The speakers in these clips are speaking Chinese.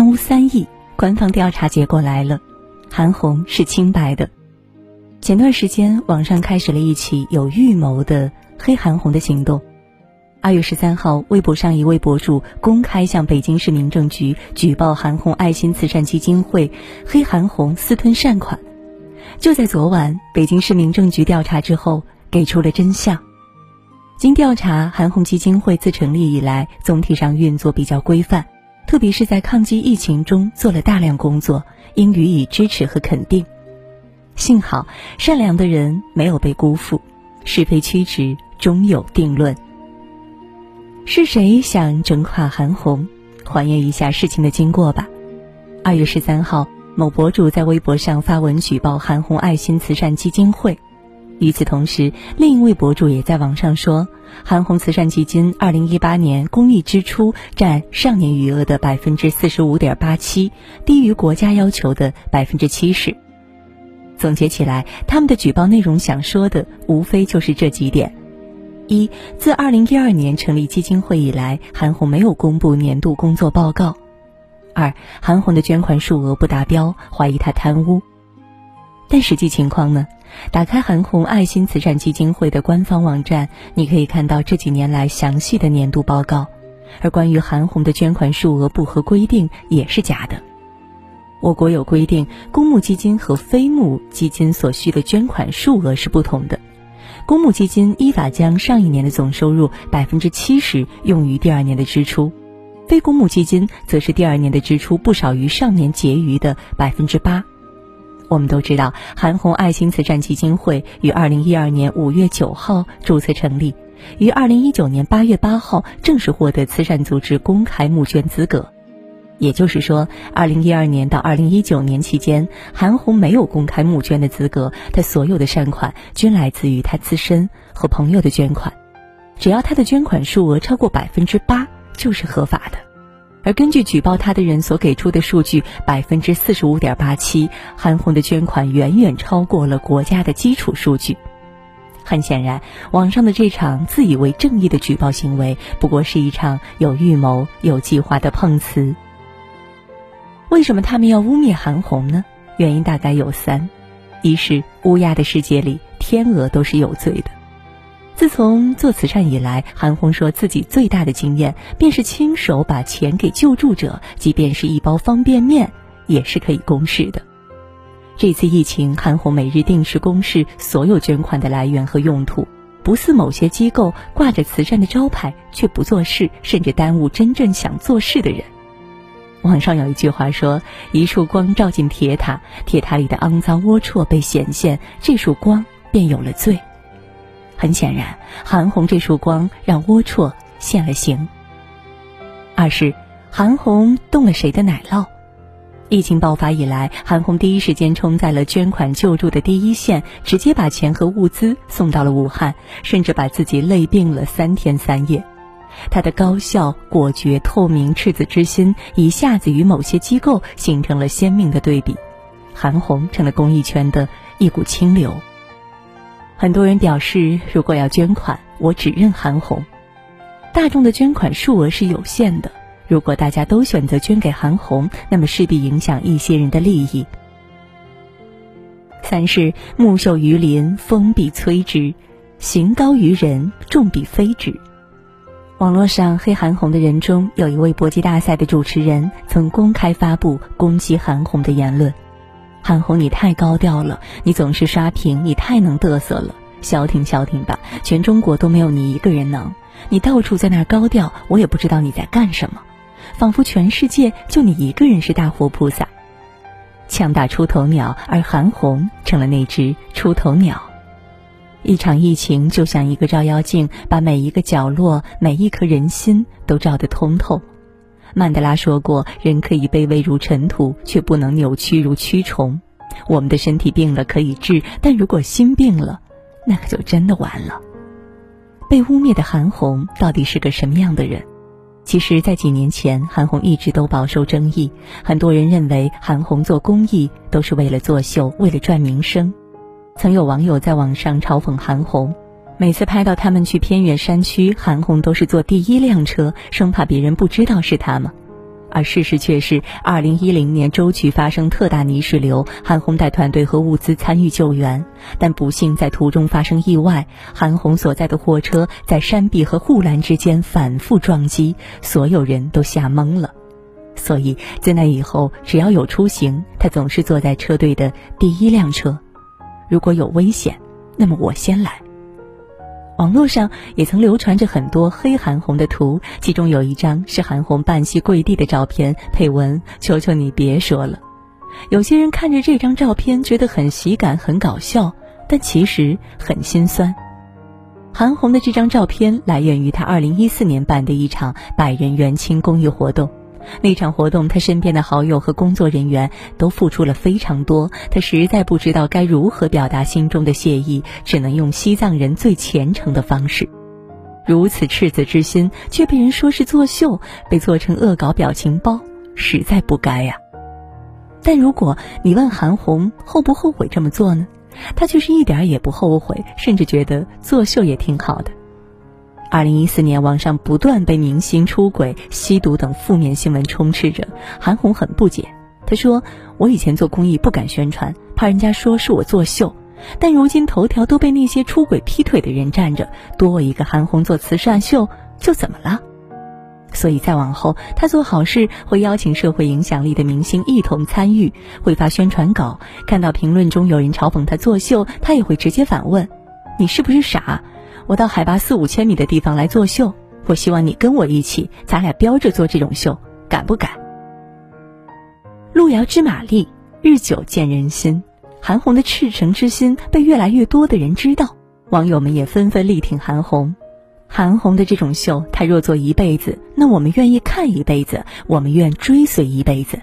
贪污三亿，官方调查结果来了，韩红是清白的。前段时间，网上开始了一起有预谋的黑韩红的行动。二月十三号，微博上一位博主公开向北京市民政局举报韩红爱心慈善基金会黑韩红私吞善款。就在昨晚，北京市民政局调查之后，给出了真相。经调查，韩红基金会自成立以来，总体上运作比较规范，特别是在抗击疫情中做了大量工作，应予以支持和肯定。幸好，善良的人没有被辜负，是非曲直终有定论。是谁想整垮韩红？还原一下事情的经过吧。二月十三号，某博主在微博上发文举报韩红爱心慈善基金会。与此同时，另一位博主也在网上说，韩红慈善基金二零一八年公益支出占上年余额的百分之四十五点八七，低于国家要求的百分之七十。总结起来，他们的举报内容想说的无非就是这几点。一，自二零一二年成立基金会以来，韩红没有公布年度工作报告。二，韩红的捐款数额不达标，怀疑她贪污。但实际情况呢？打开韩红爱心慈善基金会的官方网站，你可以看到这几年来详细的年度报告。而关于韩红的捐款数额不合规定，也是假的。我国有规定，公募基金和非募基金所需的捐款数额是不同的。公募基金依法将上一年的总收入百分之七十用于第二年的支出，非公募基金则是第二年的支出不少于上年结余的百分之八。我们都知道，韩红爱心慈善基金会于二零一二年五月九号注册成立，于二零一九年八月八号正式获得慈善组织公开募捐资格。也就是说，二零一二年到二零一九年期间，韩红没有公开募捐的资格，她所有的善款均来自于她自身和朋友的捐款，只要她的捐款数额超过百分之八，就是合法的。而根据举报他的人所给出的数据，百分之四十五点八七，韩红的捐款远远超过了国家的基础数据。很显然，网上的这场自以为正义的举报行为，不过是一场有预谋、有计划的碰瓷。为什么他们要污蔑韩红呢？原因大概有三：一是乌鸦的世界里，天鹅都是有罪的。自从做慈善以来，韩红说自己最大的经验便是亲手把钱给救助者，即便是一包方便面，也是可以公示的。这次疫情，韩红每日定时公示所有捐款的来源和用途，不似某些机构挂着慈善的招牌却不做事，甚至耽误真正想做事的人。网上有一句话说：“一束光照进铁塔，铁塔里的肮脏龌龊被显现，这束光便有了罪。”很显然，韩红这束光让龌龊现了形。二是韩红动了谁的奶酪？疫情爆发以来，韩红第一时间冲在了捐款救助的第一线，直接把钱和物资送到了武汉，甚至把自己累病了三天三夜。他的高效、果决、透明、赤子之心，一下子与某些机构形成了鲜明的对比。韩红成了公益圈的一股清流。很多人表示，如果要捐款，我只认韩红。大众的捐款数额是有限的，如果大家都选择捐给韩红，那么势必影响一些人的利益。三是木秀于林，风必摧之；行高于人，众必非之。网络上黑韩红的人中，有一位搏击大赛的主持人曾公开发布攻击韩红的言论：“韩红，你太高调了，你总是刷屏，你太能嘚瑟了，消停消停吧，全中国都没有你一个人能。你到处在那儿高调，我也不知道你在干什么，仿佛全世界就你一个人是大活菩萨，枪打出头鸟，而韩红成了那只出头鸟。”一场疫情就像一个照妖镜，把每一个角落、每一颗人心都照得通透。曼德拉说过：“人可以卑微如尘土，却不能扭曲如蛆虫。”我们的身体病了可以治，但如果心病了，那可就真的完了。被污蔑的韩红到底是个什么样的人？其实，在几年前，韩红一直都饱受争议。很多人认为韩红做公益都是为了作秀，为了赚名声。曾有网友在网上嘲讽韩红，每次拍到他们去偏远山区，韩红都是坐第一辆车，生怕别人不知道是他们。而事实却是，二零一零年舟曲发生特大泥石流，韩红带团队和物资参与救援，但不幸在途中发生意外，韩红所在的货车在山壁和护栏之间反复撞击，所有人都吓懵了。所以在那以后，只要有出行，他总是坐在车队的第一辆车。如果有危险，那么我先来。网络上也曾流传着很多黑韩红的图，其中有一张是韩红半膝跪地的照片，配文：“求求你别说了。”有些人看着这张照片觉得很喜感、很搞笑，但其实很心酸。韩红的这张照片来源于她2014年办的一场百人援青公益活动。那场活动，他身边的好友和工作人员都付出了非常多，他实在不知道该如何表达心中的谢意，只能用西藏人最虔诚的方式。如此赤子之心，却被人说是作秀，被做成恶搞表情包，实在不该呀。但如果你问韩红后不后悔这么做呢？她却是一点也不后悔，甚至觉得作秀也挺好的。二零一四年，网上不断被明星出轨、吸毒等负面新闻充斥着。韩红很不解，她说：“我以前做公益不敢宣传，怕人家说是我作秀。但如今头条都被那些出轨、劈腿的人占着，多我一个韩红做慈善秀，就怎么了？所以再往后，她做好事会邀请社会影响力的明星一同参与，会发宣传稿。看到评论中有人嘲讽她作秀，她也会直接反问：‘你是不是傻？’”我到海拔四五千米的地方来作秀，我希望你跟我一起，咱俩标着做这种秀，敢不敢？路遥知马力，日久见人心。韩红的赤诚之心被越来越多的人知道，网友们也纷纷力挺韩红。韩红的这种秀，她若做一辈子，那我们愿意看一辈子，我们愿追随一辈子。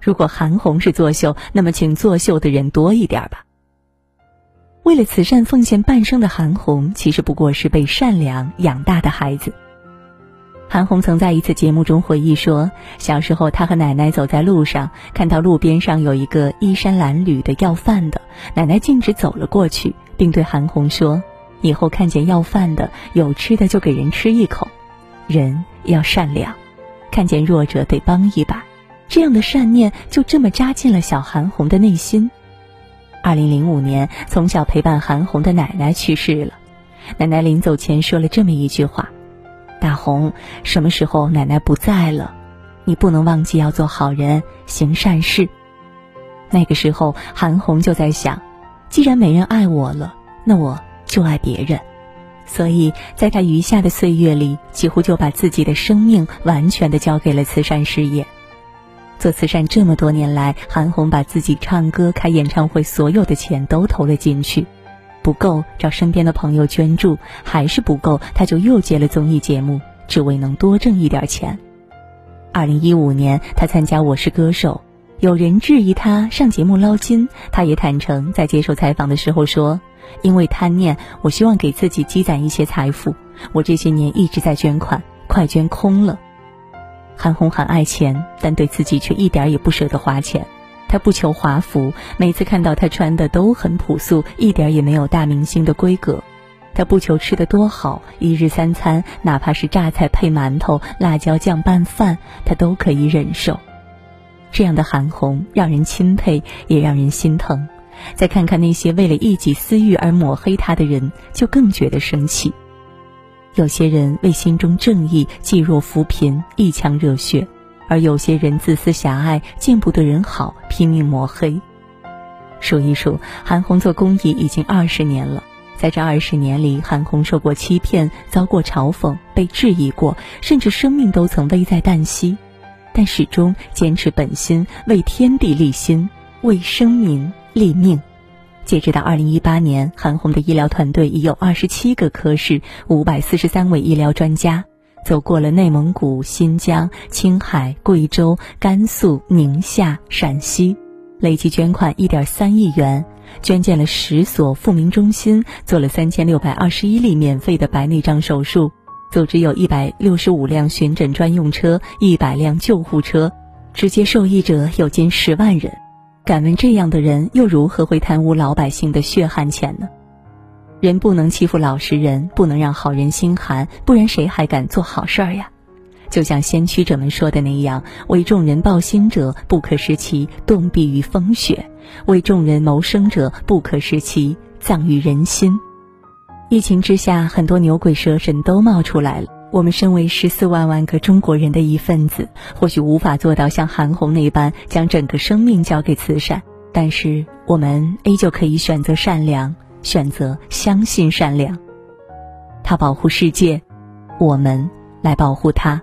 如果韩红是作秀，那么请作秀的人多一点吧。为了慈善奉献半生的韩红，其实不过是被善良养大的孩子。韩红曾在一次节目中回忆说，小时候她和奶奶走在路上，看到路边上有一个衣衫褴褛的要饭的，奶奶径直走了过去，并对韩红说：“以后看见要饭的，有吃的就给人吃一口，人要善良，看见弱者得帮一把。”这样的善念就这么扎进了小韩红的内心。二零零五年，从小陪伴韩红的奶奶去世了。奶奶临走前说了这么一句话：“大红，什么时候奶奶不在了，你不能忘记要做好人，行善事。”那个时候，韩红就在想，既然没人爱我了，那我就爱别人。所以，在她余下的岁月里，几乎就把自己的生命完全的交给了慈善事业。做慈善这么多年来，韩红把自己唱歌、开演唱会所有的钱都投了进去，不够找身边的朋友捐助，还是不够，他就又接了综艺节目，只为能多挣一点钱。二零一五年，他参加《我是歌手》，有人质疑他上节目捞金，他也坦诚在接受采访的时候说：“因为贪念，我希望给自己积攒一些财富，我这些年一直在捐款，快捐空了。”韩红很爱钱，但对自己却一点也不舍得花钱。她不求华服，每次看到她穿的都很朴素，一点也没有大明星的规格。她不求吃的多好，一日三餐哪怕是榨菜配馒头、辣椒酱拌饭，她都可以忍受。这样的韩红让人钦佩，也让人心疼。再看看那些为了一己私欲而抹黑她的人，就更觉得生气。有些人为心中正义济弱扶贫一腔热血，而有些人自私狭隘见不得人好拼命抹黑。数一数，韩红做公益已经二十年了，在这二十年里，韩红受过欺骗，遭过嘲讽，被质疑过，甚至生命都曾危在旦夕，但始终坚持本心，为天地立心，为生民立命。截止到二零一八年，韩红的医疗团队已有二十七个科室、五百四十三位医疗专家，走过了内蒙古、新疆、青海、贵州、甘肃、宁夏、陕西，累计捐款一点三亿元，捐建了十所复明中心，做了三千六百二十一例免费的白内障手术，组织有一百六十五辆巡诊专用车、一百辆救护车，直接受益者有近十万人。敢问这样的人又如何会贪污老百姓的血汗钱呢？人不能欺负老实人，不能让好人心寒，不然谁还敢做好事儿呀？就像先驱者们说的那样：“为众人抱薪者，不可使其冻毙于风雪；为众人谋生者，不可使其葬于人心。”疫情之下，很多牛鬼蛇神都冒出来了。我们身为十四万万个中国人的一份子，或许无法做到像韩红那般将整个生命交给慈善，但是我们依旧可以选择善良，选择相信善良。他保护世界，我们来保护他。